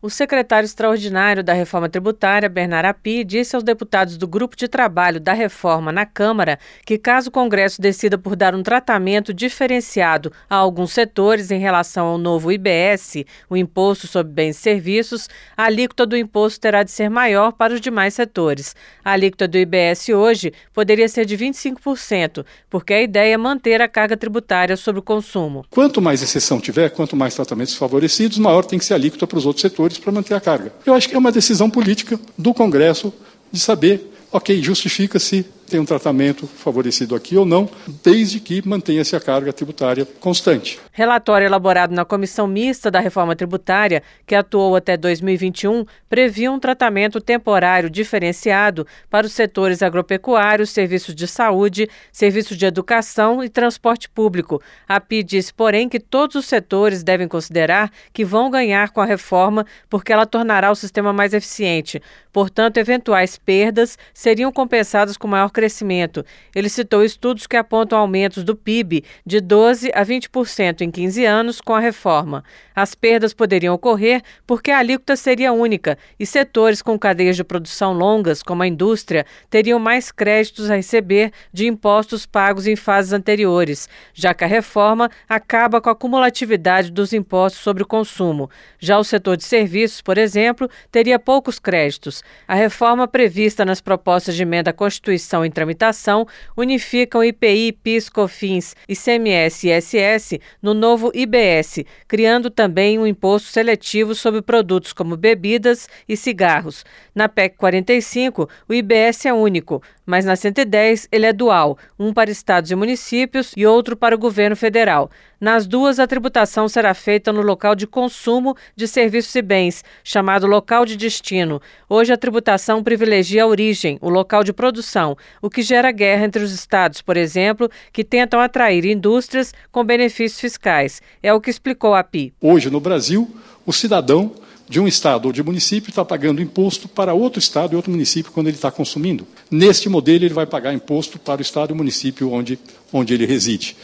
O secretário extraordinário da Reforma Tributária, Bernard Api, disse aos deputados do Grupo de Trabalho da Reforma na Câmara que, caso o Congresso decida por dar um tratamento diferenciado a alguns setores em relação ao novo IBS, o Imposto sobre Bens e Serviços, a alíquota do imposto terá de ser maior para os demais setores. A alíquota do IBS hoje poderia ser de 25%, porque a ideia é manter a carga tributária sobre o consumo. Quanto mais exceção tiver, quanto mais tratamentos favorecidos, maior tem que ser a alíquota para os outros setores para manter a carga. Eu acho que é uma decisão política do Congresso de saber, ok, justifica-se tem um tratamento favorecido aqui ou não, desde que mantenha-se a carga tributária constante. Relatório elaborado na Comissão Mista da Reforma Tributária, que atuou até 2021, previa um tratamento temporário diferenciado para os setores agropecuários, serviços de saúde, serviços de educação e transporte público. A PI disse, porém, que todos os setores devem considerar que vão ganhar com a reforma porque ela tornará o sistema mais eficiente. Portanto, eventuais perdas seriam compensadas com maior crescimento. Ele citou estudos que apontam aumentos do PIB de 12% a 20% em 15 anos com a reforma. As perdas poderiam ocorrer porque a alíquota seria única e setores com cadeias de produção longas, como a indústria, teriam mais créditos a receber de impostos pagos em fases anteriores, já que a reforma acaba com a cumulatividade dos impostos sobre o consumo. Já o setor de serviços, por exemplo, teria poucos créditos. A reforma prevista nas propostas de emenda à Constituição em tramitação unificam IPI, PIS, COFINS, ICMS e ISS no novo IBS, criando também um imposto seletivo sobre produtos como bebidas e cigarros. Na PEC 45, o IBS é único, mas na 110 ele é dual, um para estados e municípios e outro para o governo federal. Nas duas, a tributação será feita no local de consumo de serviços e bens, chamado local de destino. Hoje, a tributação privilegia a origem, o local de produção, o que gera guerra entre os estados, por exemplo, que tentam atrair indústrias com benefícios fiscais. É o que explicou a PI. Hoje, no Brasil, o cidadão de um estado ou de município está pagando imposto para outro estado e outro município quando ele está consumindo. Neste modelo, ele vai pagar imposto para o estado e município onde, onde ele reside.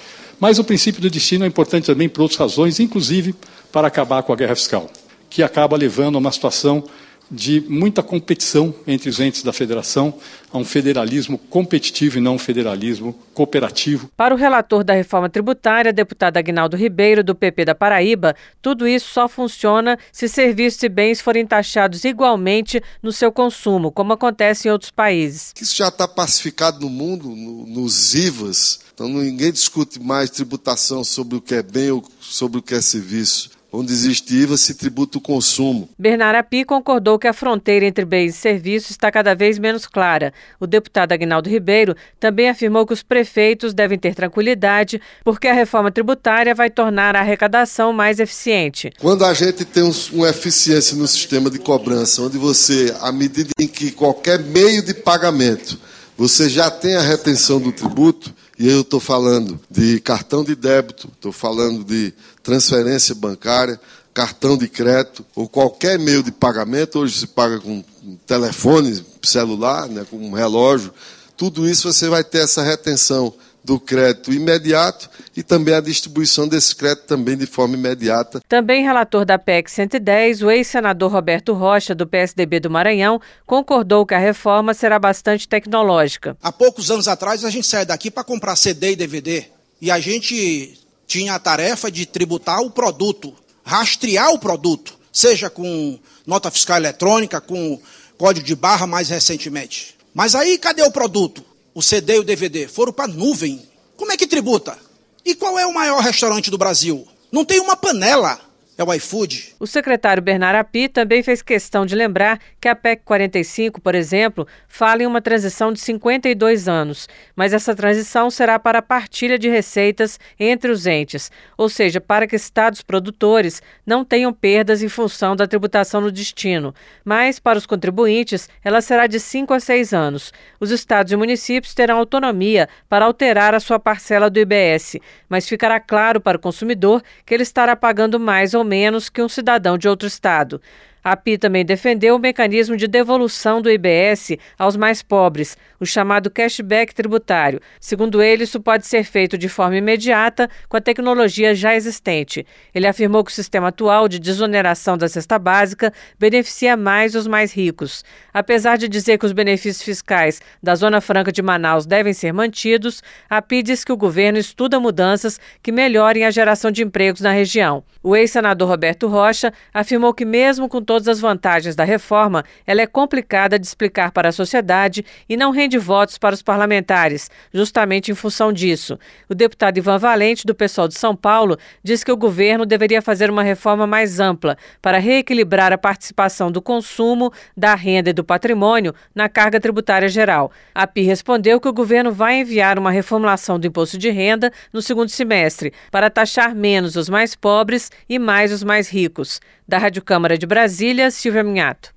Mas o princípio do destino é importante também por outras razões, inclusive para acabar com a guerra fiscal, que acaba levando a uma situação de muita competição entre os entes da federação, a um federalismo competitivo e não um federalismo cooperativo. Para o relator da reforma tributária, deputado Agnaldo Ribeiro, do PP da Paraíba, tudo isso só funciona se serviços e bens forem taxados igualmente no seu consumo, como acontece em outros países. Isso já está pacificado no mundo, no, nos IVAs. Então ninguém discute mais tributação sobre o que é bem ou sobre o que é serviço. Onde existe IVA, se tributa o consumo. Bernard Api concordou que a fronteira entre bens e serviços está cada vez menos clara. O deputado Agnaldo Ribeiro também afirmou que os prefeitos devem ter tranquilidade, porque a reforma tributária vai tornar a arrecadação mais eficiente. Quando a gente tem uma eficiência no sistema de cobrança, onde você, à medida em que qualquer meio de pagamento, você já tem a retenção do tributo, e eu estou falando de cartão de débito, estou falando de transferência bancária, cartão de crédito ou qualquer meio de pagamento. Hoje se paga com telefone celular, né, com um relógio. Tudo isso você vai ter essa retenção do crédito imediato e também a distribuição desse crédito também de forma imediata. Também relator da PEC 110, o ex-senador Roberto Rocha, do PSDB do Maranhão, concordou que a reforma será bastante tecnológica. Há poucos anos atrás a gente saiu daqui para comprar CD e DVD e a gente tinha a tarefa de tributar o produto, rastrear o produto, seja com nota fiscal eletrônica, com código de barra mais recentemente. Mas aí cadê o produto? O CD e o DVD foram para nuvem. Como é que tributa? E qual é o maior restaurante do Brasil? Não tem uma panela é o iFood. O secretário Bernardo Api também fez questão de lembrar que a PEC 45, por exemplo, fala em uma transição de 52 anos, mas essa transição será para a partilha de receitas entre os entes, ou seja, para que estados produtores não tenham perdas em função da tributação no destino, mas para os contribuintes ela será de 5 a 6 anos. Os estados e municípios terão autonomia para alterar a sua parcela do IBS, mas ficará claro para o consumidor que ele estará pagando mais ou menos que um cidadão de outro estado. A PI também defendeu o mecanismo de devolução do IBS aos mais pobres, o chamado cashback tributário. Segundo ele, isso pode ser feito de forma imediata com a tecnologia já existente. Ele afirmou que o sistema atual de desoneração da cesta básica beneficia mais os mais ricos. Apesar de dizer que os benefícios fiscais da Zona Franca de Manaus devem ser mantidos, a PI diz que o governo estuda mudanças que melhorem a geração de empregos na região. O ex-senador Roberto Rocha afirmou que, mesmo com todas as vantagens da reforma, ela é complicada de explicar para a sociedade e não rende votos para os parlamentares, justamente em função disso. O deputado Ivan Valente, do pessoal de São Paulo, diz que o governo deveria fazer uma reforma mais ampla para reequilibrar a participação do consumo, da renda e do patrimônio na carga tributária geral. A PI respondeu que o governo vai enviar uma reformulação do imposto de renda no segundo semestre para taxar menos os mais pobres e mais os mais ricos. Da Rádio Câmara de Brasília, Silvia Minhato.